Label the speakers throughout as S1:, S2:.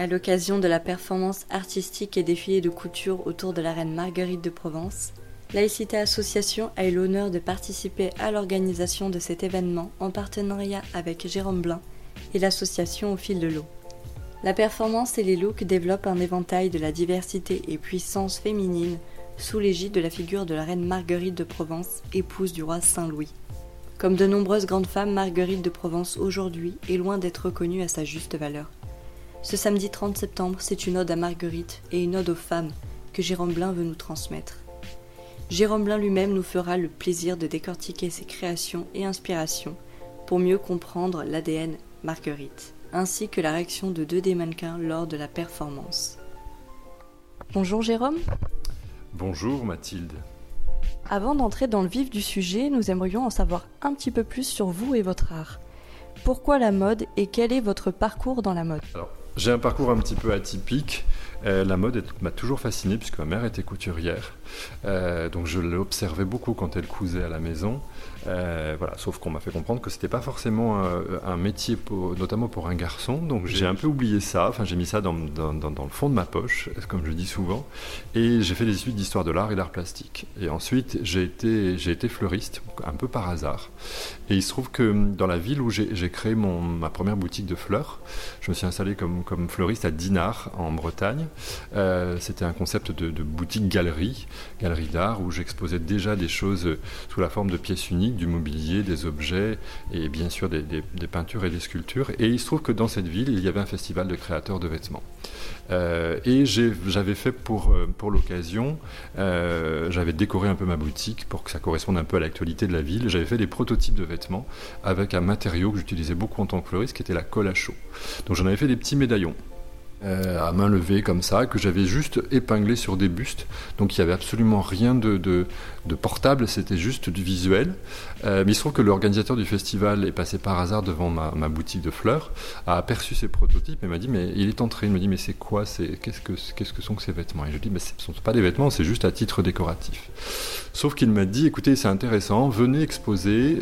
S1: À l'occasion de la performance artistique et défilé de couture autour de la reine Marguerite de Provence, Laïcité Association a eu l'honneur de participer à l'organisation de cet événement en partenariat avec Jérôme Blin et l'association Au fil de l'eau. La performance et les looks développent un éventail de la diversité et puissance féminine sous l'égide de la figure de la reine Marguerite de Provence, épouse du roi Saint-Louis. Comme de nombreuses grandes femmes, Marguerite de Provence aujourd'hui est loin d'être reconnue à sa juste valeur. Ce samedi 30 septembre, c'est une ode à Marguerite et une ode aux femmes que Jérôme Blin veut nous transmettre. Jérôme Blin lui-même nous fera le plaisir de décortiquer ses créations et inspirations pour mieux comprendre l'ADN Marguerite, ainsi que la réaction de deux des mannequins lors de la performance. Bonjour Jérôme.
S2: Bonjour Mathilde.
S1: Avant d'entrer dans le vif du sujet, nous aimerions en savoir un petit peu plus sur vous et votre art. Pourquoi la mode et quel est votre parcours dans la mode?
S2: J'ai un parcours un petit peu atypique. Euh, la mode m'a toujours fasciné puisque ma mère était couturière. Euh, donc je l'observais beaucoup quand elle cousait à la maison. Euh, voilà, sauf qu'on m'a fait comprendre que c'était pas forcément un, métier, notamment pour un garçon. Donc j'ai un peu oublié ça. Enfin, j'ai mis ça dans, le fond de ma poche, comme je dis souvent. Et j'ai fait des études d'histoire de l'art et d'art plastique. Et ensuite, j'ai été, fleuriste, un peu par hasard. Et il se trouve que dans la ville où j'ai créé ma première boutique de fleurs, je me suis installé comme, fleuriste à Dinard, en Bretagne. Euh, c'était un concept de, boutique-galerie, galerie d'art, où j'exposais déjà des choses sous la forme de pièces uniques, du mobilier, des objets et bien sûr des, peintures et des sculptures. Et il se trouve que dans cette ville, il y avait un festival de créateurs de vêtements. Euh, et j'avais fait pour, euh, pour l'occasion, j'avais décoré un peu ma boutique pour que ça corresponde un peu à l'actualité de la ville. J'avais fait des prototypes de vêtements avec un matériau que j'utilisais beaucoup en tant que fleuriste, qui était la colle à chaud. Donc j'en avais fait des petits médaillons. Euh, à main levée comme ça, que j'avais juste épinglé sur des bustes. Donc il n'y avait absolument rien de, de, portable, c'était juste du visuel. Euh, mais il se trouve que l'organisateur du festival est passé par hasard devant ma, boutique de fleurs, a aperçu ces prototypes et m'a dit mais il est entré, il me dit mais c'est quoi, c'est qu'est-ce que sont que ces vêtements? Et je lui dis mais ce ne sont pas des vêtements, c'est juste à titre décoratif. Sauf qu'il m'a dit écoutez c'est intéressant, venez exposer,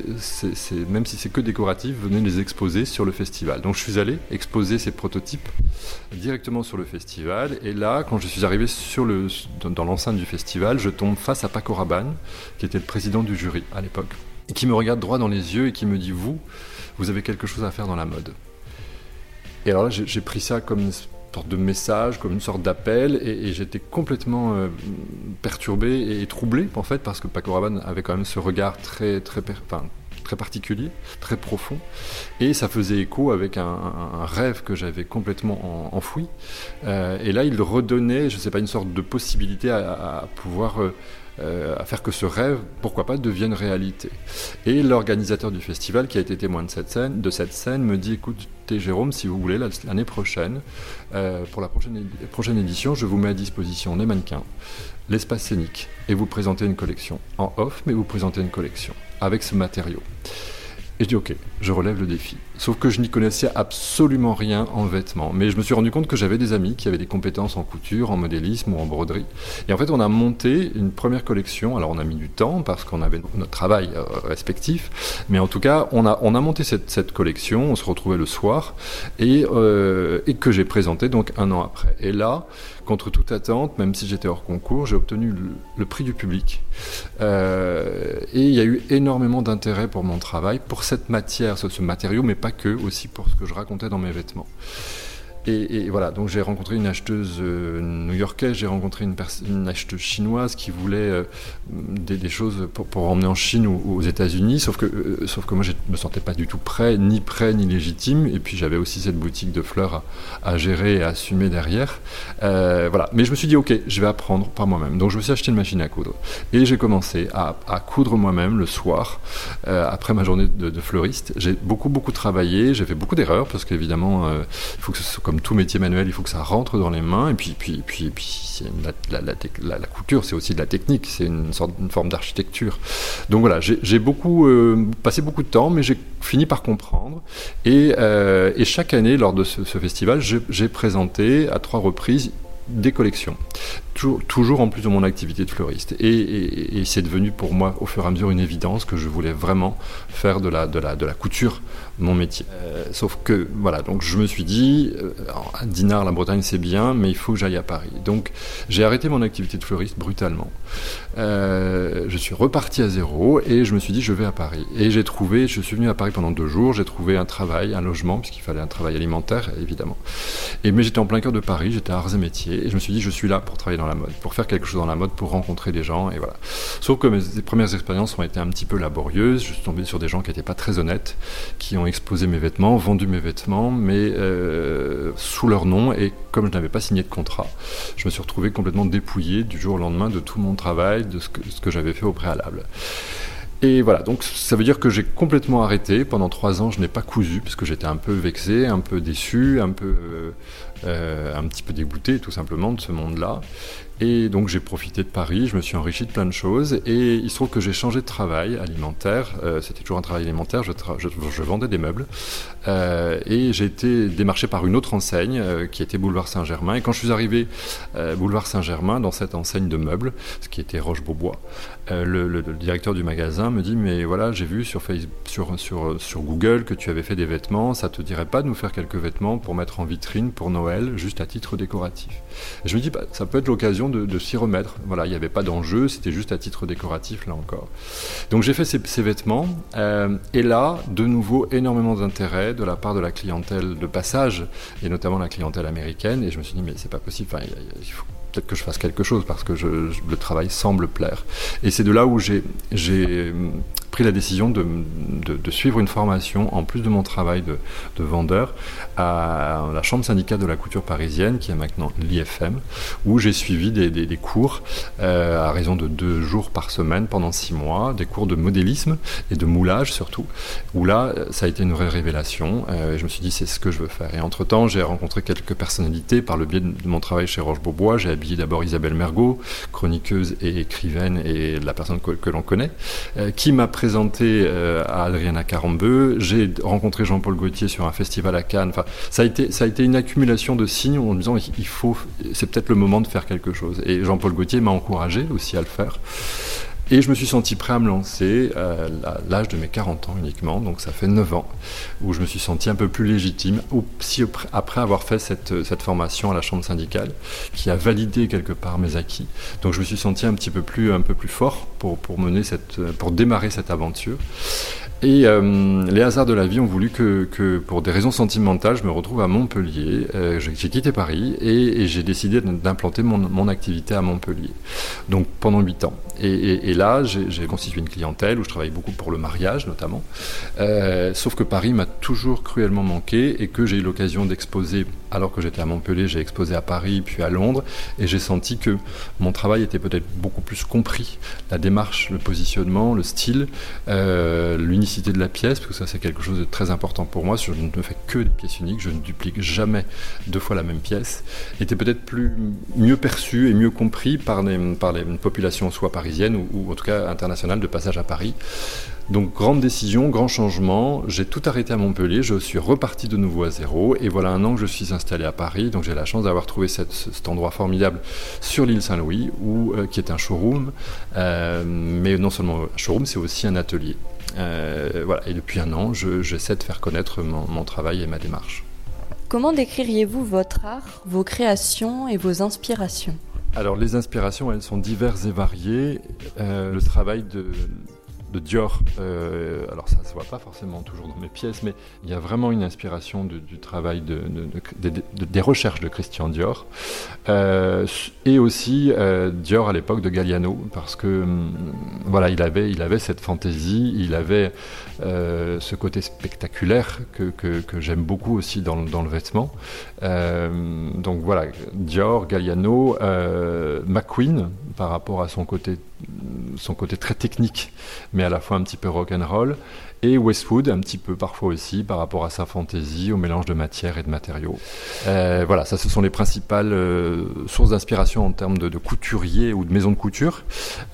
S2: même si c'est que décoratif, venez les exposer sur le festival. Donc je suis allé exposer ces prototypes directement sur le festival. Et là, quand je suis arrivé dans, l'enceinte du festival, je tombe face à Paco Rabanne, qui était le président du jury à l'époque, et qui me regarde droit dans les yeux et qui me dit Vous, vous avez quelque chose à faire dans la mode. Et alors là, j'ai pris ça comme une sorte de message, comme une sorte d'appel, et, j'étais complètement euh, perturbé et, troublé, en fait, parce que Paco Rabanne avait quand même ce regard très, très, enfin, très particulier, très profond, et ça faisait écho avec un, rêve que j'avais complètement enfoui. Euh, et là, il redonnait, je ne sais pas, une sorte de possibilité à, pouvoir euh, euh, à faire que ce rêve, pourquoi pas, devienne réalité. Et l'organisateur du festival, qui a été témoin de cette scène, de cette scène me dit écoutez Jérôme, si vous voulez, l'année prochaine, pour la prochaine, prochaine édition, je vous mets à disposition des mannequins, l'espace scénique, et vous présentez une collection. En off, mais vous présentez une collection avec ce matériau. Et je dis ok, je relève le défi. Sauf que je n'y connaissais absolument rien en vêtements. Mais je me suis rendu compte que j'avais des amis qui avaient des compétences en couture, en modélisme ou en broderie. Et en fait, on a monté une première collection. Alors, on a mis du temps parce qu'on avait notre travail euh, respectif. Mais en tout cas, on a, on a monté cette, cette collection. On se retrouvait le soir et, euh, et que j'ai présenté donc un an après. Et là, contre toute attente, même si j'étais hors concours, j'ai obtenu le, prix du public. Euh, et il y a eu énormément d'intérêt pour mon travail, pour cette matière, ce, ce matériau, mais pas que, aussi pour ce que je racontais dans mes vêtements. Et, voilà, donc j'ai rencontré une acheteuse euh, new-yorkaise, j'ai rencontré une, acheteuse chinoise qui voulait euh, des, choses pour, emmener en Chine ou, aux États-Unis, sauf que, euh, sauf que moi je me sentais pas du tout prêt, ni prêt ni légitime, et puis j'avais aussi cette boutique de fleurs à, gérer et à assumer derrière. voilà, mais je me suis dit ok, je vais apprendre par moi-même. Donc je me suis acheté une machine à coudre et j'ai commencé à, à, coudre moi-même le soir après ma journée de, de fleuriste. J'ai beaucoup beaucoup travaillé, j'ai fait beaucoup d'erreurs parce qu'évidemment il faut que ce soit comme tout métier manuel, il faut que ça rentre dans les mains. Et puis, puis, puis, puis la, la, couture, c'est aussi de la technique, c'est une, sorte, une forme d'architecture. Donc voilà, j'ai beaucoup euh, passé beaucoup de temps, mais j'ai fini par comprendre. Et, euh, et, chaque année, lors de ce festival, j'ai présenté à trois reprises des collections toujours, en plus de mon activité de fleuriste. Et, c'est devenu pour moi au fur et à mesure une évidence que je voulais vraiment faire de la, de la, de la couture mon métier. Euh, sauf que, voilà, donc je me suis dit, euh, Dinard, la Bretagne, c'est bien, mais il faut que j'aille à Paris. Donc j'ai arrêté mon activité de fleuriste brutalement. Euh, je suis reparti à zéro et je me suis dit, je vais à Paris. Et j'ai trouvé, je suis venu à Paris pendant deux jours, j'ai trouvé un travail, un logement, puisqu'il fallait un travail alimentaire, évidemment. Et, mais j'étais en plein cœur de Paris, j'étais à Arts et Métiers, et je me suis dit, je suis là pour travailler dans la mode, pour faire quelque chose dans la mode, pour rencontrer des gens, et voilà. Sauf que mes premières expériences ont été un petit peu laborieuses, je suis tombé sur des gens qui n'étaient pas très honnêtes, qui ont exposé mes vêtements, vendu mes vêtements, mais euh, sous leur nom. Et comme je n'avais pas signé de contrat, je me suis retrouvé complètement dépouillé du jour au lendemain de tout mon travail, de ce que, que j'avais fait au préalable. Et voilà, donc ça veut dire que j'ai complètement arrêté. Pendant trois ans, je n'ai pas cousu parce que j'étais un peu vexé, un peu déçu, un peu, euh, un petit peu dégoûté tout simplement de ce monde-là. Et donc j'ai profité de Paris, je me suis enrichi de plein de choses et il se trouve que j'ai changé de travail alimentaire. Euh, c'était toujours un travail alimentaire, je, vendais des meubles euh, et j'ai été démarché par une autre enseigne euh, qui était Boulevard Saint-Germain. Et quand je suis arrivé Boulevard Saint-Germain dans cette enseigne de meubles, ce qui était Roche-Beaubois, le, directeur du magasin me dit mais voilà j'ai vu sur, sur Google que tu avais fait des vêtements, ça te dirait pas de nous faire quelques vêtements pour mettre en vitrine pour Noël juste à titre décoratif? Je me dis bah, ça peut être l'occasion de, s'y remettre. Voilà, il n'y avait pas d'enjeu, c'était juste à titre décoratif là encore. Donc j'ai fait ces, vêtements euh, et là, de nouveau, énormément d'intérêt de la part de la clientèle de passage et notamment la clientèle américaine. Et je me suis dit mais c'est pas possible. il faut peut-être que je fasse quelque chose parce que le travail semble plaire. Et c'est de là où j'ai la décision de, de, suivre une formation, en plus de mon travail de, de, vendeur, à la Chambre syndicale de la couture parisienne, qui est maintenant l'IFM, où j'ai suivi des, des, cours euh, à raison de deux jours par semaine pendant six mois, des cours de modélisme et de moulage surtout, où là, ça a été une vraie révélation. Euh, et je me suis dit, c'est ce que je veux faire. Et entre-temps, j'ai rencontré quelques personnalités par le biais de mon travail chez Roche-Beaubois. J'ai habillé d'abord Isabelle Mergot, chroniqueuse et écrivaine et la personne que, que l'on connaît, euh, qui m'a présenté euh, à Adriana Carambeu. J'ai rencontré Jean-Paul Gaultier sur un festival à Cannes. Enfin, ça a été, ça a été une accumulation de signes en me disant il faut, c'est peut-être le moment de faire quelque chose. Et Jean-Paul Gaultier m'a encouragé aussi à le faire. Et je me suis senti prêt à me lancer à l'âge de mes 40 ans uniquement, donc ça fait 9 ans, où je me suis senti un peu plus légitime, après avoir fait cette, cette formation à la chambre syndicale, qui a validé quelque part mes acquis. Donc je me suis senti un petit peu plus, un peu plus fort pour, pour, mener cette, pour démarrer cette aventure. Et euh, les hasards de la vie ont voulu que, pour des raisons sentimentales, je me retrouve à Montpellier. Euh, j'ai quitté Paris et, j'ai décidé d'implanter mon, activité à Montpellier. Donc pendant 8 ans. Et là, j'ai constitué une clientèle où je travaille beaucoup pour le mariage notamment. Euh, sauf que Paris m'a toujours cruellement manqué et que j'ai eu l'occasion d'exposer, alors que j'étais à Montpellier, j'ai exposé à Paris puis à Londres. Et j'ai senti que mon travail était peut-être beaucoup plus compris. La démarche, le positionnement, le style, euh, l'unité de la pièce, parce que ça c'est quelque chose de très important pour moi, je ne fais que des pièces uniques, je ne duplique jamais deux fois la même pièce, était peut-être plus mieux perçu et mieux compris par les, par les populations soit parisiennes ou, ou en tout cas internationales de passage à Paris. Donc grande décision, grand changement, j'ai tout arrêté à Montpellier, je suis reparti de nouveau à zéro et voilà un an que je suis installé à Paris, donc j'ai la chance d'avoir trouvé cet endroit formidable sur l'île Saint-Louis, euh, qui est un showroom, euh, mais non seulement un showroom, c'est aussi un atelier. Euh, voilà, et depuis un an, j'essaie de faire connaître mon, travail et ma démarche.
S1: Comment décririez-vous votre art, vos créations et vos inspirations?
S2: Alors les inspirations, elles sont diverses et variées. le travail de, de Dior. Euh, alors ça se voit pas forcément toujours dans mes pièces, mais il y a vraiment une inspiration du travail de, des recherches de Christian Dior. Euh, et aussi euh, Dior à l'époque de Galliano, parce que hum, voilà, il avait, il avait cette fantaisie, il avait ce côté spectaculaire que, que, j'aime beaucoup aussi dans, dans le vêtement. donc voilà, Dior, Galliano, McQueen, par rapport à son côté, son côté très technique, mais à la fois un petit peu rock and roll et Westwood un petit peu parfois aussi par rapport à sa fantaisie, au mélange de matière et de matériaux. Euh, voilà, ça ce sont les principales euh, sources d'inspiration en termes de, de, couturier ou de maison de couture.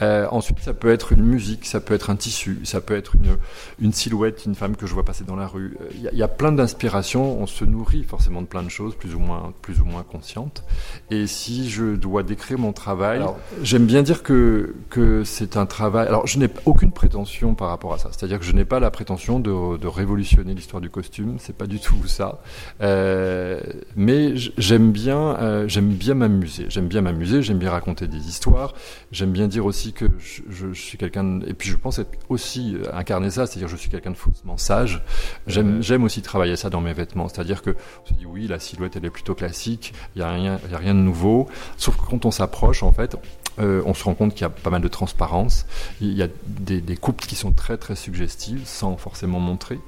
S2: Euh, ensuite, ça peut être une musique, ça peut être un tissu, ça peut être une, une silhouette, une femme que je vois passer dans la rue. Il y, y, a plein d'inspirations, on se nourrit forcément de plein de choses, plus ou moins, plus ou moins conscientes. Et si je dois décrire mon travail, j'aime bien dire que, que c'est un travail... Alors, je n'ai aucune prétention par rapport à ça, c'est-à-dire que je n'ai pas la prétention de, de révolutionner l'histoire du costume, c'est pas du tout ça. Euh, mais j'aime bien, euh, j'aime bien m'amuser. J'aime bien m'amuser, j'aime bien raconter des histoires. J'aime bien dire aussi que je, je, je suis quelqu'un, et puis je pense être aussi euh, incarner ça, c'est-à-dire je suis quelqu'un de faussement sage. J'aime, aussi travailler ça dans mes vêtements, c'est-à-dire que on se dit oui, la silhouette elle est plutôt classique, il y a rien, y a rien de nouveau. Sauf que quand on s'approche, en fait, euh, on se rend compte qu'il y a pas mal de transparence. Il y a des, coupes qui sont très très suggestives, sans forcément montrer,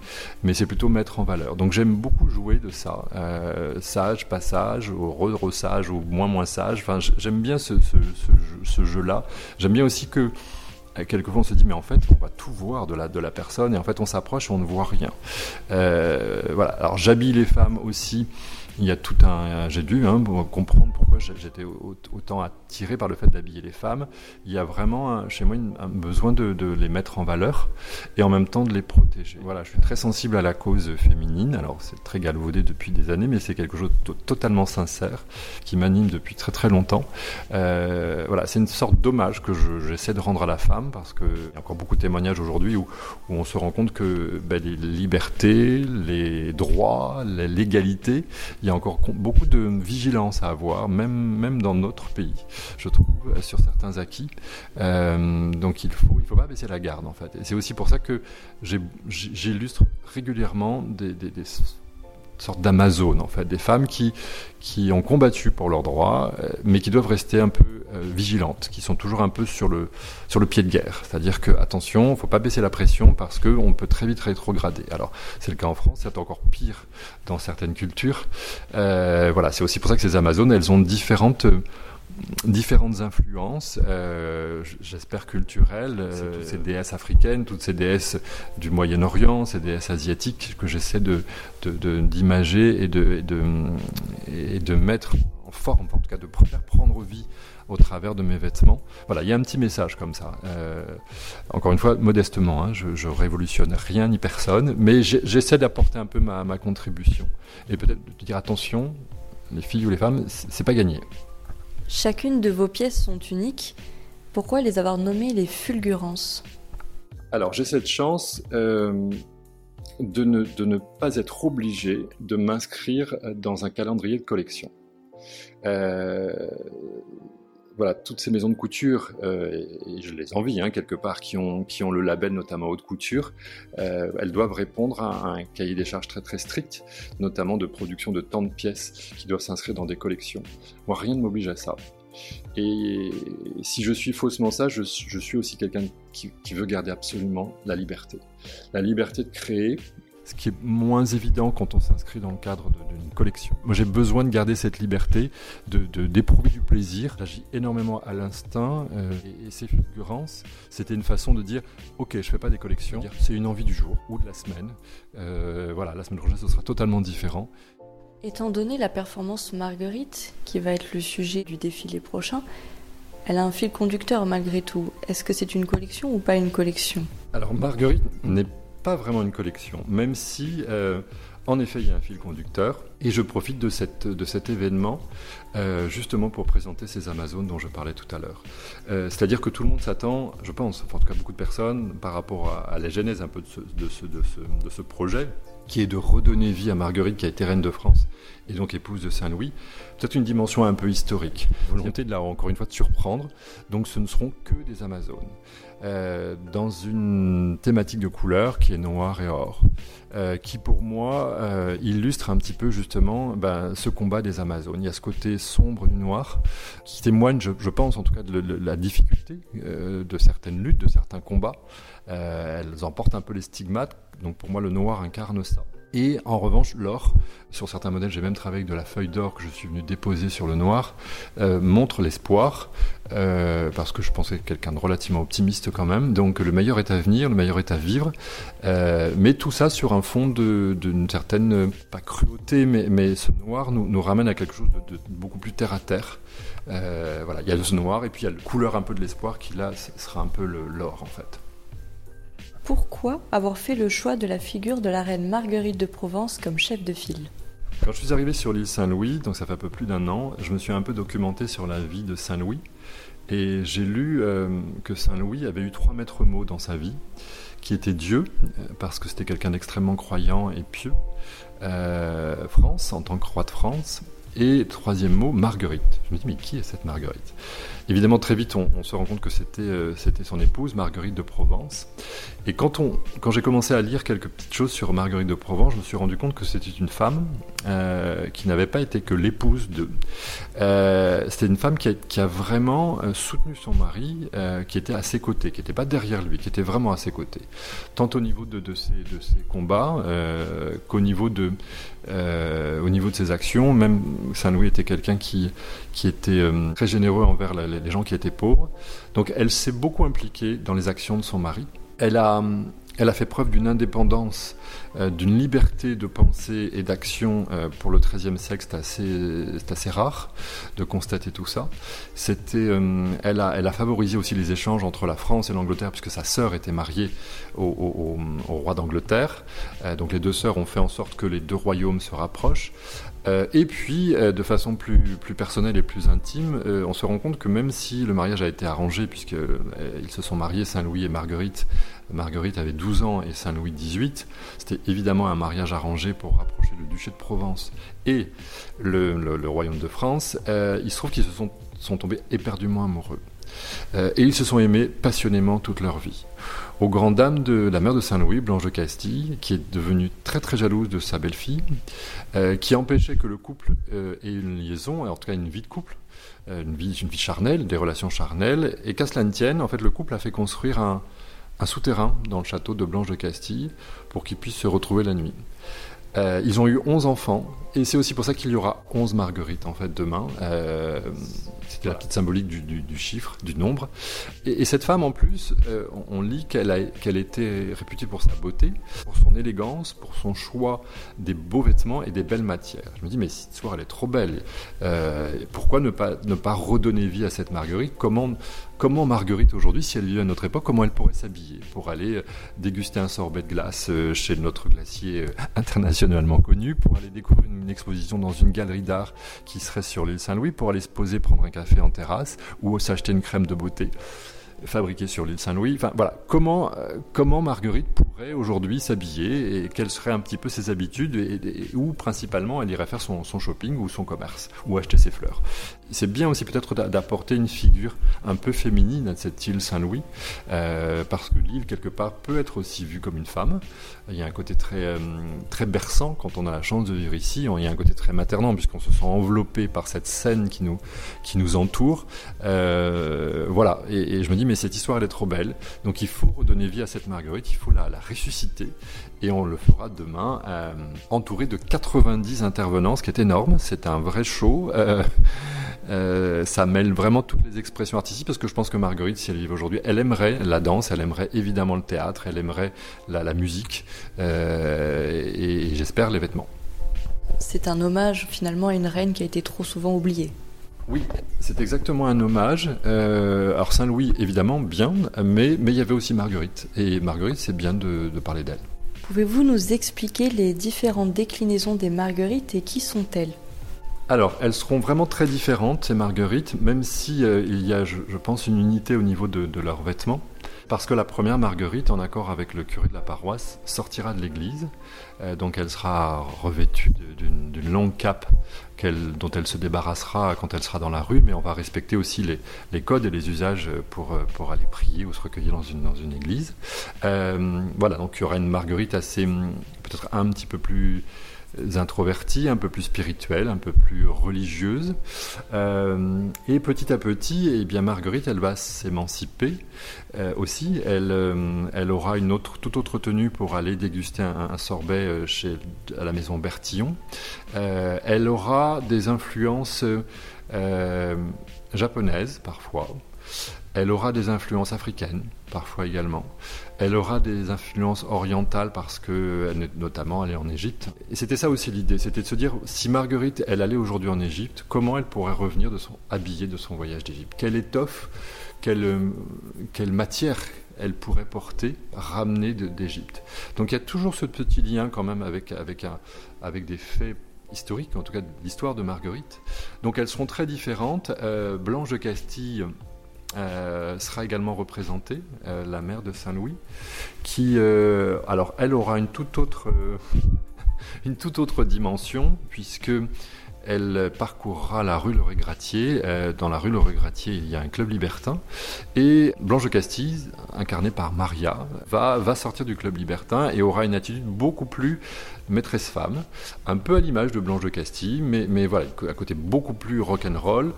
S2: mais c'est plutôt mettre en valeur. Donc j'aime beaucoup jouer de ça, euh, sage, pas sage, ou re, sage ou moins moins sage. Enfin, j'aime bien ce, jeu-là. J'aime bien aussi que euh, quelquefois on se dit mais en fait on va tout voir de la, de la personne et en fait on s'approche on ne voit rien. Voilà. Alors j'habille les femmes aussi il y a tout un. J'ai dû hein, comprendre pourquoi j'étais autant attiré par le fait d'habiller les femmes. Il y a vraiment chez moi un besoin de, les mettre en valeur et en même temps de les protéger. Voilà, je suis très sensible à la cause féminine. Alors c'est très galvaudé depuis des années, mais c'est quelque chose de totalement sincère qui m'anime depuis très très longtemps. Euh, voilà, c'est une sorte d'hommage que j'essaie de rendre à la femme parce qu'il y a encore beaucoup de témoignages aujourd'hui où, on se rend compte que ben, les libertés, les droits, l'égalité, il y a encore beaucoup de vigilance à avoir, même dans notre pays, je trouve, sur certains acquis. Euh, donc il faut, il faut pas baisser la garde, en fait. Et c'est aussi pour ça que j'illustre régulièrement des, des, des d'Amazon en fait, des femmes qui, qui ont combattu pour leurs droits, euh, mais qui doivent rester un peu euh, vigilantes, qui sont toujours un peu sur le, sur le pied de guerre. C'est-à-dire que, attention, faut pas baisser la pression parce qu'on peut très vite rétrograder. Alors, c'est le cas en France, c'est encore pire dans certaines cultures. Euh, voilà, c'est aussi pour ça que ces Amazones, elles ont différentes différentes influences, euh, j'espère culturelles, euh, toutes ces déesses africaines, toutes ces déesses du Moyen-Orient, ces déesses asiatiques que j'essaie de, d'imager et, de, et, de, et de mettre en forme, en tout cas de faire prendre vie au travers de mes vêtements. Voilà, il y a un petit message comme ça. Euh, encore une fois, modestement, hein, je, je révolutionne rien ni personne, mais j'essaie d'apporter un peu ma, ma contribution. Et peut-être de dire attention, les filles ou les femmes, c'est pas gagné.
S1: Chacune de vos pièces sont uniques. Pourquoi les avoir nommées les fulgurances?
S2: Alors j'ai cette chance euh, de, ne, de, ne, pas être obligé de m'inscrire dans un calendrier de collection. Euh, voilà, toutes ces maisons de couture, euh, et, je les envie hein, quelque part, qui ont, le label notamment haute couture, euh, elles doivent répondre à un cahier des charges très très strict, notamment de production de tant de pièces qui doivent s'inscrire dans des collections. Moi, rien ne m'oblige à ça. Et si je suis faussement ça, je, suis aussi quelqu'un qui veut garder absolument la liberté. La liberté de créer, ce qui est moins évident quand on s'inscrit dans le cadre d'une collection. Moi, j'ai besoin de garder cette liberté, de d'éprouver du plaisir. J'agis énormément à l'instinct euh, et, et, ces fulgurances, c'était une façon de dire ok, je fais pas des collections, c'est une envie du jour ou de la semaine. Euh, voilà, la semaine prochaine, ce sera totalement différent.
S1: Étant donné la performance Marguerite, qui va être le sujet du défilé prochain, elle a un fil conducteur malgré tout. Est-ce que c'est une collection ou pas une collection?
S2: Alors Marguerite n'est pas vraiment une collection, même si, euh, en effet, il y a un fil conducteur. Et je profite de, cette, de cet événement euh, justement pour présenter ces Amazones dont je parlais tout à l'heure. Euh, C'est-à-dire que tout le monde s'attend, je pense, en tout cas beaucoup de personnes, par rapport à, à la genèse un peu de ce, de ce, de ce, de ce projet, qui est de redonner vie à Marguerite, qui a été reine de France et donc épouse de Saint-Louis, peut-être une dimension un peu historique. Volonté de la, encore une fois, de surprendre. Donc ce ne seront que des Amazones. Euh, dans une thématique de couleur qui est noir et or, euh, qui pour moi euh, illustre un petit peu justement ben, ce combat des Amazones. Il y a ce côté sombre du noir qui témoigne, je, pense en tout cas, de, la difficulté de certaines luttes, de certains combats. elles emportent un peu les stigmates, donc pour moi le noir incarne ça. Et en revanche, l'or, sur certains modèles, j'ai même travaillé avec de la feuille d'or que je suis venu déposer sur le noir, euh, montre l'espoir, euh, parce que je pensais quelqu'un de relativement optimiste quand même. Donc le meilleur est à venir, le meilleur est à vivre, euh, mais tout ça sur un fond d'une certaine, pas cruauté, mais, mais ce noir nous, nous, ramène à quelque chose de, beaucoup plus terre à terre. voilà, il y a ce noir et puis il y a la couleur un peu de l'espoir qui là sera un peu l'or en fait
S1: pourquoi avoir fait le choix de la figure de la reine Marguerite de Provence comme chef de file
S2: Quand je suis arrivé sur l'île Saint-Louis, donc ça fait un peu plus d'un an, je me suis un peu documenté sur la vie de Saint-Louis et j'ai lu euh, que Saint-Louis avait eu trois maîtres mots dans sa vie, qui étaient Dieu, euh, parce que c'était quelqu'un d'extrêmement croyant et pieux, euh, France en tant que roi de France, et troisième mot, Marguerite. Je me dis, mais qui est cette Marguerite? Évidemment, très vite, on, se rend compte que c'était euh, c'était son épouse, Marguerite de Provence. Et quand, j'ai commencé à lire quelques petites choses sur Marguerite de Provence, je me suis rendu compte que c'était une femme euh, qui n'avait pas été que l'épouse de. Euh, c'était une femme qui a, vraiment soutenu son mari, qui était à ses côtés, qui n'était pas derrière lui, qui était vraiment à ses côtés. Tant au niveau de, ses, combats qu'au niveau de. ses actions, même Saint-Louis était quelqu'un qui, qui était très généreux envers la, les gens qui étaient pauvres. Donc elle s'est beaucoup impliquée dans les actions de son mari. Elle a, elle a fait preuve d'une indépendance, euh, d'une liberté de pensée et d'action euh, pour le XIIIe siècle. C'est assez, assez, rare de constater tout ça. C'était, euh, elle, a, elle a favorisé aussi les échanges entre la France et l'Angleterre, puisque sa sœur était mariée au, au roi d'Angleterre. donc les deux sœurs ont fait en sorte que les deux royaumes se rapprochent. Euh, et puis, euh, de façon plus, personnelle et plus intime, euh, on se rend compte que même si le mariage a été arrangé, puisqu'ils se sont mariés, Saint-Louis et Marguerite, Marguerite avait 12 ans et Saint-Louis 18, c'était évidemment un mariage arrangé pour rapprocher le duché de Provence et le, royaume de France, il se trouve qu'ils se sont, sont tombés éperdument amoureux. et ils se sont aimés passionnément toute leur vie aux grandes dames de la mère de Saint-Louis, Blanche de Castille, qui est devenue très très jalouse de sa belle-fille, euh, qui empêchait que le couple euh, ait une liaison, en tout cas une vie de couple, euh, une, vie, charnelle, des relations charnelles, et qu'à cela ne tienne, en fait, le couple a fait construire un, un souterrain dans le château de Blanche de Castille pour qu'ils puissent se retrouver la nuit. Ils ont eu 11 enfants, et c'est aussi pour ça qu'il y aura 11 marguerites en fait demain. Euh, C'était la petite symbolique du, du, chiffre, du nombre. Et, et cette femme en plus, euh, on, lit qu'elle qu'elle était réputée pour sa beauté, pour son élégance, pour son choix des beaux vêtements et des belles matières. Je me dis mais cette soir elle est trop belle. Euh, pourquoi ne pas ne pas redonner vie à cette marguerite? Comment comment Marguerite aujourd'hui, si elle vivait à notre époque, comment elle pourrait s'habiller pour aller euh, déguster un sorbet de glace euh, chez notre glacier internationalement connu, pour aller découvrir une exposition dans une galerie d'art qui serait sur l'île Saint-Louis pour aller se poser, prendre un café en terrasse ou s'acheter une crème de beauté fabriquée sur l'île Saint-Louis. Enfin voilà, comment, euh, comment Marguerite pourrait aujourd'hui s'habiller et quelles seraient un petit peu ses habitudes et, où principalement elle irait faire son, son, shopping ou son commerce ou acheter ses fleurs. C'est bien aussi peut-être d'apporter une figure un peu féminine à cette île Saint-Louis euh, parce que l'île quelque part peut être aussi vue comme une femme. Il y a un côté très, euh, très berçant quand on a la chance de vivre ici. Il y a un côté très maternant puisqu'on se sent enveloppé par cette scène qui nous, qui nous entoure. Euh, voilà. Et, je me dis, mais cette histoire, elle est trop belle. Donc il faut redonner vie à cette Marguerite. Il faut la, la ressusciter. Et on le fera demain, euh, entouré de 90 intervenants, ce qui est énorme. C'est un vrai show. Euh, ça mêle vraiment toutes les expressions artistiques parce que je pense que Marguerite, si elle vivait aujourd'hui, elle aimerait la danse, elle aimerait évidemment le théâtre, elle aimerait la, musique euh, et, j'espère les vêtements.
S1: C'est un hommage finalement à une reine qui a été trop souvent oubliée.
S2: Oui, c'est exactement un hommage. Euh, alors Saint-Louis, évidemment, bien, mais, mais il y avait aussi Marguerite. Et Marguerite, c'est bien de, de parler d'elle.
S1: Pouvez-vous nous expliquer les différentes déclinaisons des marguerites et qui sont-elles?
S2: Alors, elles seront vraiment très différentes, ces marguerites, même si euh, il y a, je, pense, une unité au niveau de, leurs vêtements. Parce que la première marguerite, en accord avec le curé de la paroisse, sortira de l'église. Euh, donc elle sera revêtue d'une longue cape dont elle se débarrassera quand elle sera dans la rue, mais on va respecter aussi les, codes et les usages pour, euh, pour aller prier ou se recueillir dans une, dans une église. voilà, donc il y aura une marguerite assez, peut-être un petit peu plus introverties, un peu plus spirituelles, un peu plus religieuses. Euh, et petit à petit, eh bien Marguerite, elle va s'émanciper euh, aussi. Elle, elle aura une autre, toute autre tenue pour aller déguster un, sorbet chez, à la maison Bertillon. elle aura des influences japonaises parfois. Elle aura des influences africaines, parfois également. Elle aura des influences orientales parce que, notamment, elle est en Égypte. Et c'était ça aussi l'idée, c'était de se dire, si Marguerite, elle allait aujourd'hui en Égypte, comment elle pourrait revenir de son, habillée de son voyage d'Égypte? Quelle étoffe, quelle, quelle matière elle pourrait porter, ramener d'Égypte? Donc il y a toujours ce petit lien quand même avec, avec, un, avec des faits historiques, en tout cas l'histoire de Marguerite. Donc elles seront très différentes. Euh, Blanche de Castille euh, sera également représentée, euh, la mère de Saint-Louis, qui, euh, alors, elle aura une toute autre, une toute autre dimension, puisque elle parcourra la rue Le Gratier. dans la rue Le Gratier, il y a un club libertin. Et Blanche de Castille, incarnée par Maria, va, va sortir du club libertin et aura une attitude beaucoup plus maîtresse-femme, un peu à l'image de Blanche de Castille, mais, mais voilà, à côté beaucoup plus rock'n'roll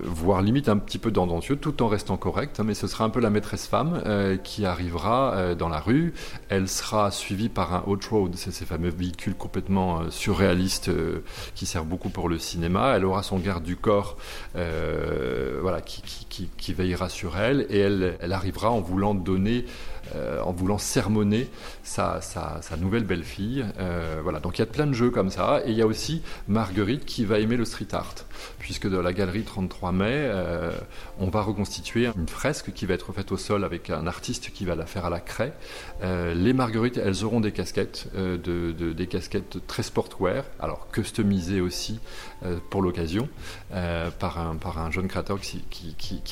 S2: voire limite un petit peu tendancieux, tout en restant correct. Hein, mais ce sera un peu la maîtresse femme euh, qui arrivera euh, dans la rue. Elle sera suivie par un hot road, c'est ces fameux véhicules complètement euh, surréalistes qui servent beaucoup pour le cinéma. Elle aura son garde du corps, voilà, qui, qui, qui, veillera sur elle, et elle, elle arrivera en voulant donner en voulant sermonner sa, nouvelle belle-fille. Voilà, donc il y a plein de jeux comme ça. Et il y a aussi Marguerite qui va aimer le street art, puisque de la galerie 33 mai, euh, on va reconstituer une fresque qui va être faite au sol avec un artiste qui va la faire à la craie. les Marguerites, elles auront des casquettes, de, des casquettes très sportwear, alors customisées aussi pour l'occasion, par, un, jeune créateur qui,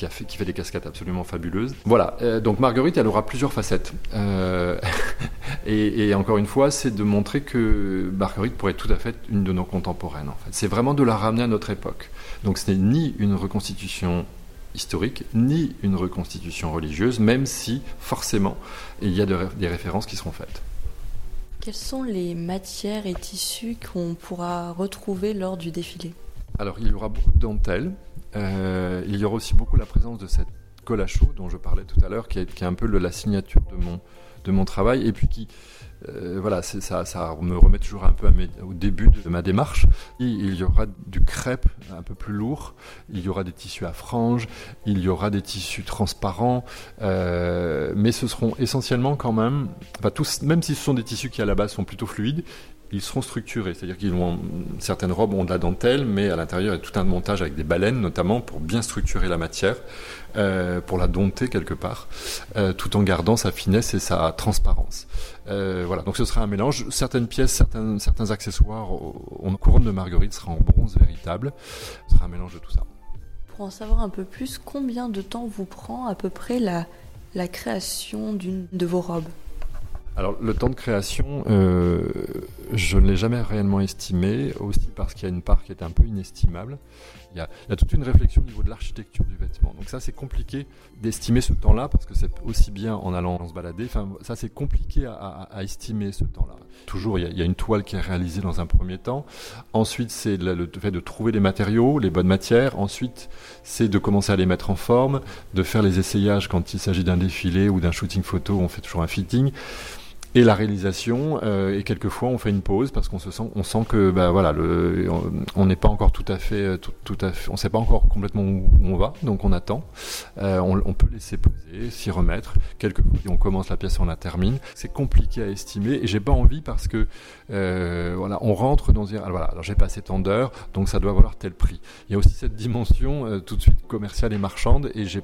S2: fait, des casquettes absolument fabuleuses. Voilà, donc Marguerite, elle aura plusieurs facettes euh, et, encore une fois, c'est de montrer que Marguerite pourrait être tout à fait une de nos contemporaines. C'est vraiment de la ramener à notre époque. Donc ce n'est ni une reconstitution historique, ni une reconstitution religieuse, même si forcément il y a des références qui seront faites.
S1: Quelles sont les matières et tissus qu'on pourra retrouver lors du défilé?
S2: Alors il y aura beaucoup de dentelles, euh, il y aura aussi beaucoup la présence de cette colle à chaud dont je parlais tout à l'heure, qui est, un peu la signature de mon, de mon travail, et puis qui, euh, voilà, ça, me remet toujours un peu au début de ma démarche. il y aura du crêpe un peu plus lourd, il y aura des tissus à franges, il y aura des tissus transparents, euh, mais ce seront essentiellement quand même, même si ce sont des tissus qui à la base sont plutôt fluides, ils seront structurés, c'est-à-dire qu'ils vont certaines robes ont de la dentelle, mais à l'intérieur il y a tout un montage avec des baleines notamment pour bien structurer la matière, euh, pour la dompter quelque part, euh, tout en gardant sa finesse et sa transparence. Euh, voilà, donc ce sera un mélange. Certaines pièces, certains, accessoires en couronne de marguerite sera en bronze véritable. Ce sera un mélange de tout ça.
S1: Pour en savoir un peu plus, combien de temps vous prend à peu près la, la création d'une de vos robes?
S2: Alors le temps de création, euh, je ne l'ai jamais réellement estimé, aussi parce qu'il y a une part qui est un peu inestimable. Il y, a, toute une réflexion au niveau de l'architecture du vêtement. Donc ça c'est compliqué d'estimer ce temps-là, parce que c'est aussi bien en allant se balader, enfin ça c'est compliqué à, estimer ce temps-là. Toujours il y, a, une toile qui est réalisée dans un premier temps, ensuite c'est le, fait de trouver les matériaux, les bonnes matières, ensuite c'est de commencer à les mettre en forme, de faire les essayages quand il s'agit d'un défilé ou d'un shooting photo, on fait toujours un fitting et la réalisation euh, et quelquefois on fait une pause parce qu'on se sent on sent que bah voilà le on n'est pas encore tout à fait euh, tout, tout, à on sait pas encore complètement où on va donc on attend. Euh, on, peut laisser poser s'y remettre. Quelquefois on commence la pièce on la termine. C'est compliqué à estimer et j'ai pas envie parce que euh, voilà on rentre dans alors voilà alors j'ai passé tant d'heures donc ça doit valoir tel prix. Il y a aussi cette dimension tout de suite commerciale et marchande et j'ai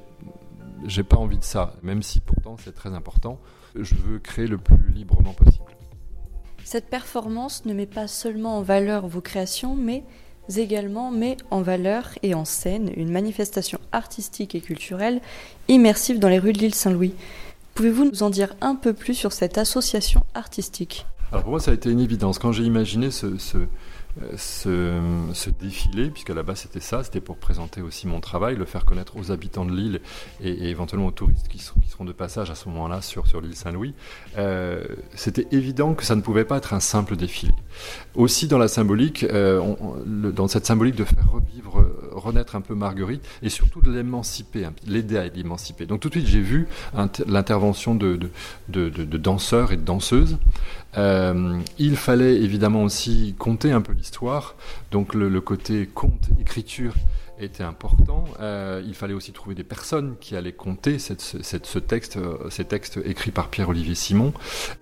S2: j'ai pas envie de ça même si pourtant c'est très important je veux créer le plus librement possible.
S1: Cette performance ne met pas seulement en valeur vos créations, mais également met en valeur et en scène une manifestation artistique et culturelle immersive dans les rues de l'île Saint-Louis. Pouvez-vous nous en dire un peu plus sur cette association artistique?
S2: Alors pour moi, ça a été une évidence. Quand j'ai imaginé ce, ce, ce, défilé, puisque là-bas c'était ça, c'était pour présenter aussi mon travail, le faire connaître aux habitants de l'île et, éventuellement aux touristes qui, seront de passage à ce moment-là sur, sur l'île Saint-Louis, euh, c'était évident que ça ne pouvait pas être un simple défilé. Aussi dans la symbolique, euh, dans cette symbolique de faire revivre, renaître un peu Marguerite et surtout de l'émanciper, l'aider à l'émanciper. Donc tout de suite j'ai vu l'intervention de, de, danseurs et de danseuses. Euh, il fallait évidemment aussi compter un peu l'histoire, donc le, côté conte, écriture était important. Euh, il fallait aussi trouver des personnes qui allaient compter ce texte, euh, ces textes écrits par Pierre-Olivier Simon.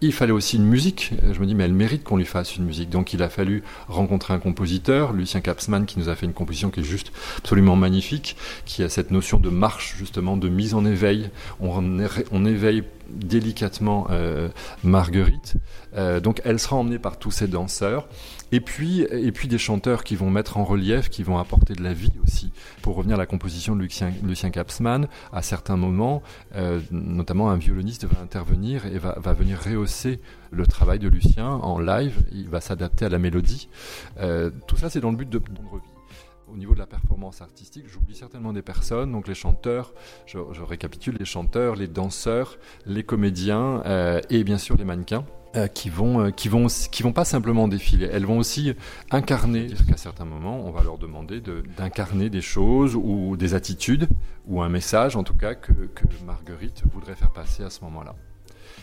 S2: Il fallait aussi une musique. Je me dis, mais elle mérite qu'on lui fasse une musique. Donc il a fallu rencontrer un compositeur, Lucien Capsman, qui nous a fait une composition qui est juste absolument magnifique, qui a cette notion de marche, justement, de mise en éveil. On, on éveille délicatement euh, Marguerite. Euh, donc elle sera emmenée par tous ces danseurs. Et puis, et puis des chanteurs qui vont mettre en relief, qui vont apporter de la vie aussi. Pour revenir à la composition de Lucien, Lucien Capsman, à certains moments, euh, notamment un violoniste va intervenir et va, va, venir rehausser le travail de Lucien en live. Il va s'adapter à la mélodie. Tout ça, c'est dans le but de rendre vie au niveau de la performance artistique, j'oublie certainement des personnes, donc les chanteurs, je, récapitule, les chanteurs, les danseurs, les comédiens euh, et bien sûr les mannequins. Euh, qui vont euh, qui vont qui vont pas simplement défiler, elles vont aussi incarner. Qu'à certains moments, on va leur demander d'incarner des choses ou des attitudes ou un message, en tout cas, que Marguerite voudrait faire passer à ce moment-là.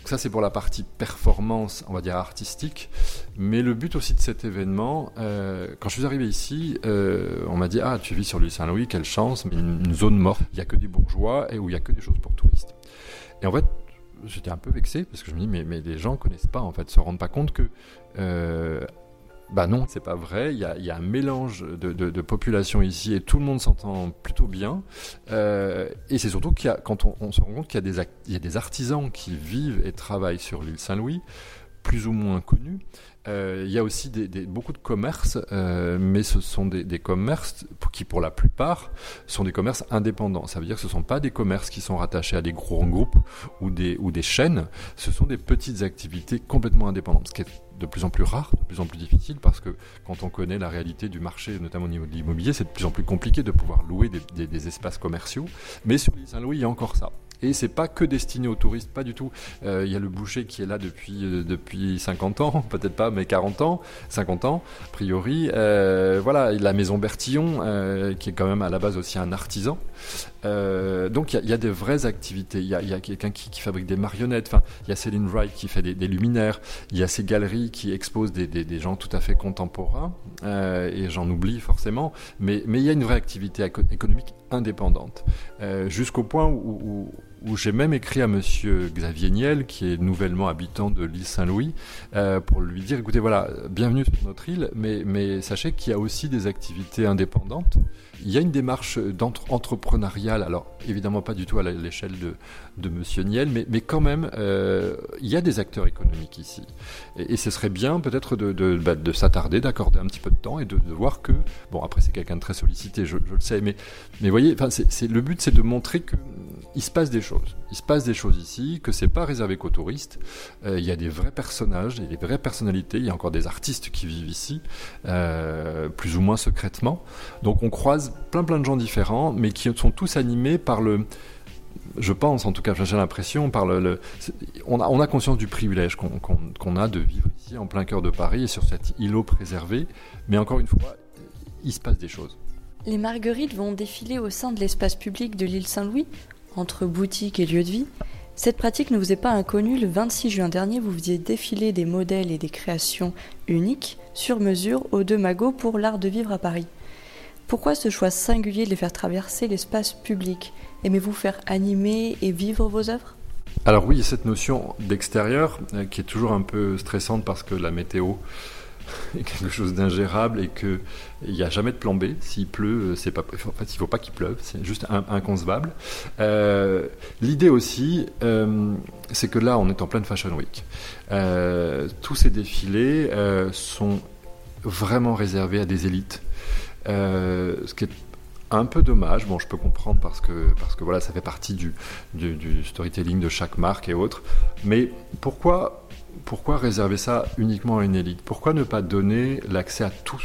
S2: Ça, c'est pour la partie performance, on va dire artistique. Mais le but aussi de cet événement, euh, quand je suis arrivé ici, euh, on m'a dit Ah, tu vis sur l'île Saint-Louis, quelle chance, mais une, zone morte, il n'y a que des bourgeois et où il n'y a que des choses pour touristes. Et en fait, j'étais un peu vexé parce que je me dis mais, mais les gens connaissent pas en fait, se rendent pas compte que euh, bah non, c'est pas vrai. Il y a, un mélange de, de, de, population ici et tout le monde s'entend plutôt bien. Euh, et c'est surtout qu'il y a, quand on, se rend compte qu'il y, a des, artisans qui vivent et travaillent sur l'île Saint-Louis, plus ou moins connus. Euh, il y a aussi beaucoup de commerces, euh, mais ce sont des, commerces qui, pour la plupart, sont des commerces indépendants. Ça veut dire que ce ne sont pas des commerces qui sont rattachés à des gros groupes ou des, ou des chaînes. Ce sont des petites activités complètement indépendantes, ce qui est de plus en plus rare, de plus en plus difficile, parce que quand on connaît la réalité du marché, notamment au niveau de l'immobilier, c'est de plus en plus compliqué de pouvoir louer des, espaces commerciaux. Mais sur l'île Saint-Louis, il y a encore ça. Et c'est pas que destiné aux touristes, pas du tout. Il euh, y a le boucher qui est là depuis, euh, depuis 50 ans, peut-être pas, mais 40 ans, 50 ans, a priori. Euh, voilà, la maison Bertillon, qui est quand même à la base aussi un artisan. Donc il y, a des vraies activités. Il y a, quelqu'un qui, fabrique des marionnettes. Enfin, il y a Céline Wright qui fait des, luminaires. Il y a ces galeries qui exposent des, gens tout à fait contemporains. Et j'en oublie forcément. Mais il y a une vraie activité économique indépendante. Jusqu'au point où où j'ai même écrit à monsieur Xavier Niel, qui est nouvellement habitant de l'île Saint-Louis, euh, pour lui dire écoutez, voilà, bienvenue sur notre île, mais, mais sachez qu'il y a aussi des activités indépendantes. Il y a une démarche entrepreneuriale, alors évidemment pas du tout à l'échelle de, de monsieur Niel, mais, mais quand même, euh, il y a des acteurs économiques ici. Et, ce serait bien peut-être de, bah, de s'attarder, d'accorder un petit peu de temps et de, voir que, bon, après c'est quelqu'un de très sollicité, je, le sais, mais, mais voyez, le but c'est de montrer que il se passe des choses. Il se passe des choses ici, que c'est pas réservé qu'aux touristes. Euh, il y a des vrais personnages, il y a des vraies personnalités, il y a encore des artistes qui vivent ici, euh, plus ou moins secrètement. Donc on croise plein plein de gens différents, mais qui sont tous animés par le, je pense, en tout cas, j'ai l'impression, par le, on, a, on, a, conscience du privilège qu'on qu qu a de vivre ici, en plein cœur de Paris, et sur cet îlot préservé. Mais encore une fois, il se passe des choses.
S1: Les marguerites vont défiler au sein de l'espace public de l'île Saint-Louis entre boutique et lieu de vie. Cette pratique ne vous est pas inconnue. Le 26 juin dernier, vous faisiez défiler des modèles et des créations uniques, sur mesure, aux deux magots pour l'art de vivre à Paris. Pourquoi ce choix singulier de les faire traverser l'espace public? Aimez-vous faire animer et vivre vos œuvres?
S2: Alors oui, cette notion d'extérieur euh, qui est toujours un peu stressante parce que la météo quelque chose d'ingérable et qu'il n'y a jamais de plan B. S'il pleut, c'est pas, en fait, il ne faut pas qu'il pleuve, c'est juste inconcevable. Euh, L'idée aussi, euh, c'est que là, on est en pleine Fashion Week. Euh, tous ces défilés euh, sont vraiment réservés à des élites. Euh, ce qui est un peu dommage. Bon, je peux comprendre parce que, parce que voilà, ça fait partie du, du storytelling de chaque marque et autres. Mais pourquoi pourquoi réserver ça uniquement à une élite? Pourquoi ne pas donner l'accès à tous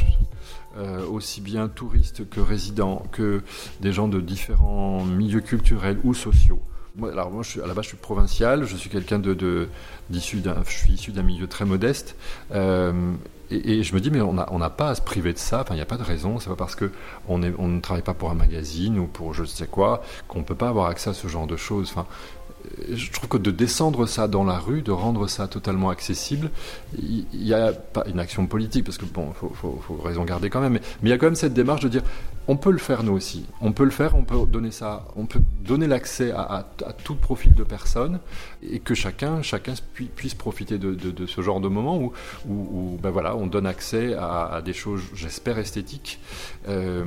S2: euh, aussi bien touristes que résidents, que des gens de différents milieux culturels ou sociaux? alors moi, je suis, à la base, je suis provincial, je suis quelqu'un de, de d'un, issu d'un milieu très modeste. Euh, et, je me dis, mais on n'a pas à se priver de ça. Il n'y a pas de raison. C'est pas parce que on, ne travaille pas pour un magazine ou pour je ne sais quoi qu'on ne peut pas avoir accès à ce genre de choses. Je trouve que de descendre ça dans la rue, de rendre ça totalement accessible, il n'y a pas une action politique, parce que bon, il faut, raison garder quand même, mais, il y a quand même cette démarche de dire, on peut le faire nous aussi, on peut le faire, on peut donner ça, on peut donner l'accès à, tout profil de personnes, et que chacun, chacun puisse profiter de, ce genre de moment où, ben voilà, on donne accès à, des choses, j'espère, esthétiques, euh,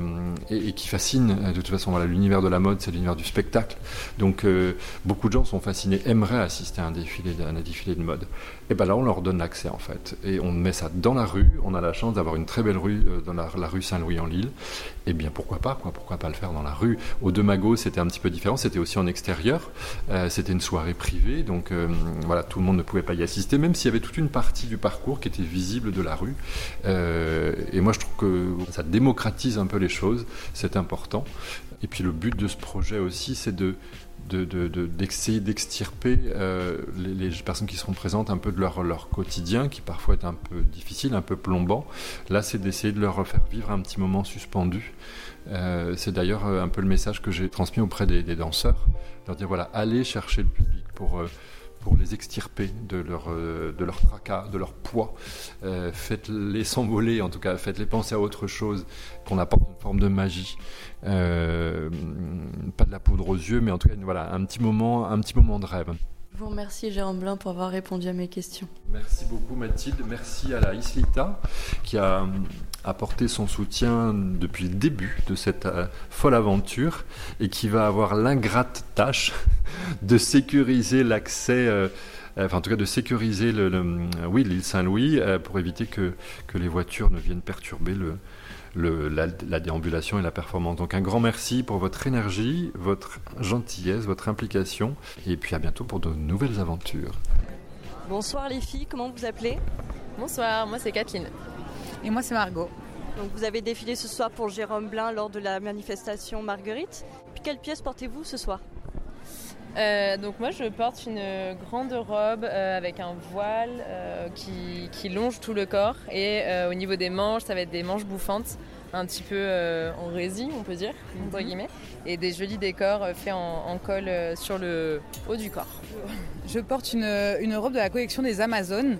S2: et, qui fascinent. De toute façon, voilà, l'univers de la mode, c'est l'univers du spectacle, donc euh, beaucoup de gens sont fascinés, aimeraient assister à un défilé, un défilé de mode. Et ben là, on leur donne l'accès en fait. Et on met ça dans la rue. On a la chance d'avoir une très belle rue euh, dans la, rue Saint-Louis en Lille. Et eh bien pourquoi pas quoi? Pourquoi pas le faire dans la rue? Au De Mago, c'était un petit peu différent. C'était aussi en extérieur. Euh, c'était une soirée privée, donc euh, voilà, tout le monde ne pouvait pas y assister, même s'il y avait toute une partie du parcours qui était visible de la rue. et moi, je trouve que ça démocratise un peu les choses. C'est important. Et puis le but de ce projet aussi, c'est de d'essayer d'extirper euh, les, personnes qui seront présentes un peu de leur, leur quotidien, qui parfois est un peu difficile, un peu plombant. Là, c'est d'essayer de leur faire vivre un petit moment suspendu. Euh, c'est d'ailleurs euh, un peu le message que j'ai transmis auprès des, danseurs, leur dire voilà, allez chercher le public pour pour les extirper de leur, euh, de leur tracas, de leur poids. Euh, faites-les s'envoler, en tout cas, faites-les penser à autre chose, qu'on apporte une forme de magie. Euh, pas de la poudre aux yeux, mais en tout cas, voilà, un petit moment, un petit moment de rêve.
S1: Je vous remercie Jérôme Blin pour avoir répondu à mes questions.
S2: Merci beaucoup Mathilde, merci à la Islita qui a apporté son soutien depuis le début de cette folle aventure et qui va avoir l'ingrate tâche de sécuriser l'accès, euh, enfin en tout cas de sécuriser le, oui, l'île Saint-Louis euh, pour éviter que, que les voitures ne viennent perturber le, le, la, déambulation et la performance. Donc un grand merci pour votre énergie, votre gentillesse, votre implication et puis à bientôt pour de nouvelles aventures.
S1: Bonsoir les filles, comment vous appelez?
S3: Bonsoir, moi c'est Kathleen.
S4: Et moi c'est Margot.
S1: Donc vous avez défilé ce soir pour Jérôme Blin lors de la manifestation Marguerite. Puis quelle pièce portez-vous ce soir?
S3: Euh, donc moi je porte une grande robe euh, avec un voile euh, qui, longe tout le corps et au niveau des manches ça va être des manches bouffantes un petit peu en résine on peut dire entre mhm. guillemets et des jolis décors faits en, colle sur le haut du corps.
S4: Je porte une, robe de la collection des Amazones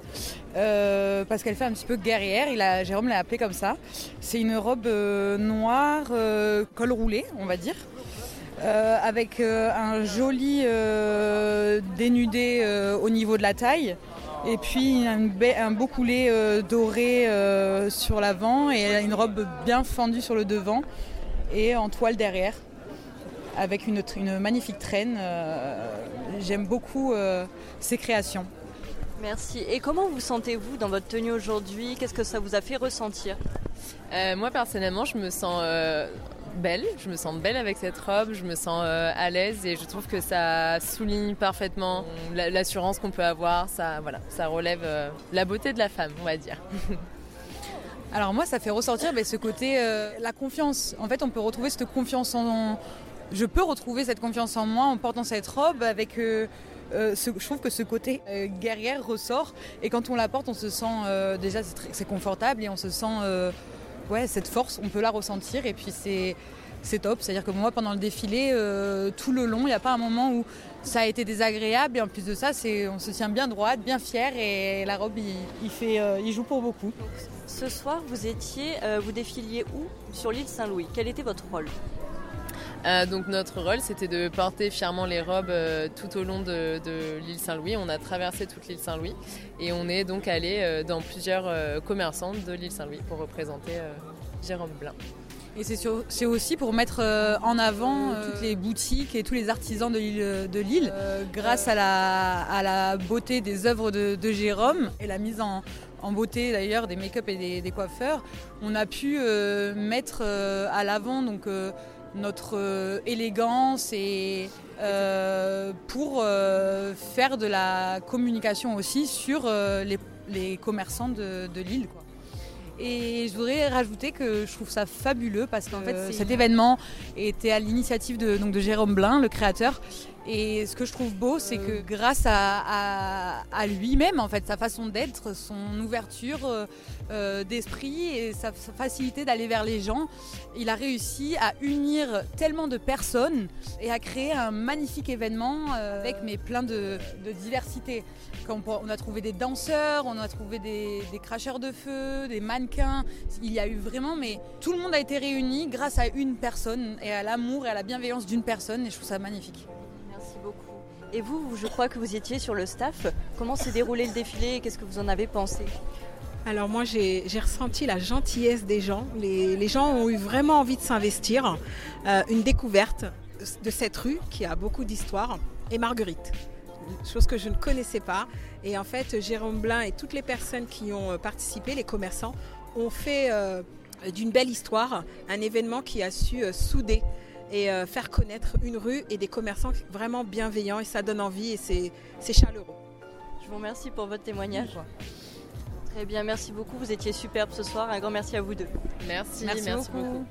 S4: parce qu'elle fait un petit peu guerrière, il a, Jérôme l'a appelée comme ça. C'est une robe noire, col roulé on va dire. Euh, avec euh, un joli euh, dénudé au niveau de la taille. Et puis un, beau coulet doré sur l'avant et une robe bien fendue sur le devant et en toile derrière avec une, une magnifique traîne. J'aime beaucoup ces créations.
S1: Merci. Et comment vous sentez-vous dans votre tenue aujourd'hui? Qu'est-ce que ça vous a fait ressentir?
S3: Moi personnellement, je me sens belle, je me sens belle avec cette robe, je me sens euh, à l'aise et je trouve que ça souligne parfaitement l'assurance qu'on peut avoir, ça, voilà, ça relève euh, la beauté de la femme, on va dire.
S4: Alors moi, ça fait ressortir ben, ce côté, euh, la confiance. En fait, on peut retrouver cette confiance en... Je peux retrouver cette confiance en moi en portant cette robe avec... je trouve que ce côté guerrière ressort et quand on la porte, on se sent déjà c'est confortable et on se sent ouais, cette force, on peut la ressentir et puis c'est top. C'est-à-dire que moi, pendant le défilé, euh, tout le long, il n'y a pas un moment où ça a été désagréable. Et en plus de ça, c'est, on se tient bien droite, bien fier. Et la robe, il, fait, euh, joue pour beaucoup.
S1: Ce soir, vous étiez, euh, vous défiliez où? Sur l'île Saint-Louis. Quel était votre rôle?
S3: Euh, donc notre rôle, c'était de porter fièrement les robes euh, tout au long de, l'île Saint-Louis. On a traversé toute l'île Saint-Louis et on est donc allé euh, dans plusieurs commerçants de l'île Saint-Louis pour représenter Jérôme Blin.
S4: Et c'est aussi pour mettre en avant toutes les boutiques et tous les artisans de l'île, grâce à la, beauté des œuvres de, Jérôme et la mise en, beauté d'ailleurs des make-up et des, coiffeurs. On a pu mettre à l'avant donc notre élégance et pour faire de la communication aussi sur les, commerçants de, de l'île. Et je voudrais rajouter que je trouve ça fabuleux parce que fait, cet événement était à l'initiative de, de Jérôme Blin, le créateur. Et ce que je trouve beau, c'est que grâce à, lui-même, en fait, sa façon d'être, son ouverture euh, euh, d'esprit et sa, facilité d'aller vers les gens, il a réussi à unir tellement de personnes et à créer un magnifique événement euh, avec mais plein de, diversité. on a trouvé des danseurs, on a trouvé des, des cracheurs de feu, des mannequins. Il y a eu vraiment, mais tout le monde a été réuni grâce à une personne et à l'amour et à la bienveillance d'une personne. Et je trouve ça magnifique.
S1: Et vous, je crois que vous étiez sur le staff. Comment s'est déroulé le défilé qu'est-ce que vous en avez pensé?
S5: Alors moi j'ai ressenti la gentillesse des gens. Les, gens ont eu vraiment envie de s'investir. Euh, une découverte de cette rue qui a beaucoup d'histoire et Marguerite. Chose que je ne connaissais pas. Et en fait Jérôme Blin et toutes les personnes qui ont participé, les commerçants, ont fait euh, d'une belle histoire un événement qui a su euh, souder et euh, faire connaître une rue et des commerçants vraiment bienveillants et ça donne envie et c'est chaleureux.
S1: Je vous remercie pour votre témoignage. Très bien, merci beaucoup. Vous étiez superbe ce soir. Un grand merci à vous deux.
S3: Merci, merci, beaucoup.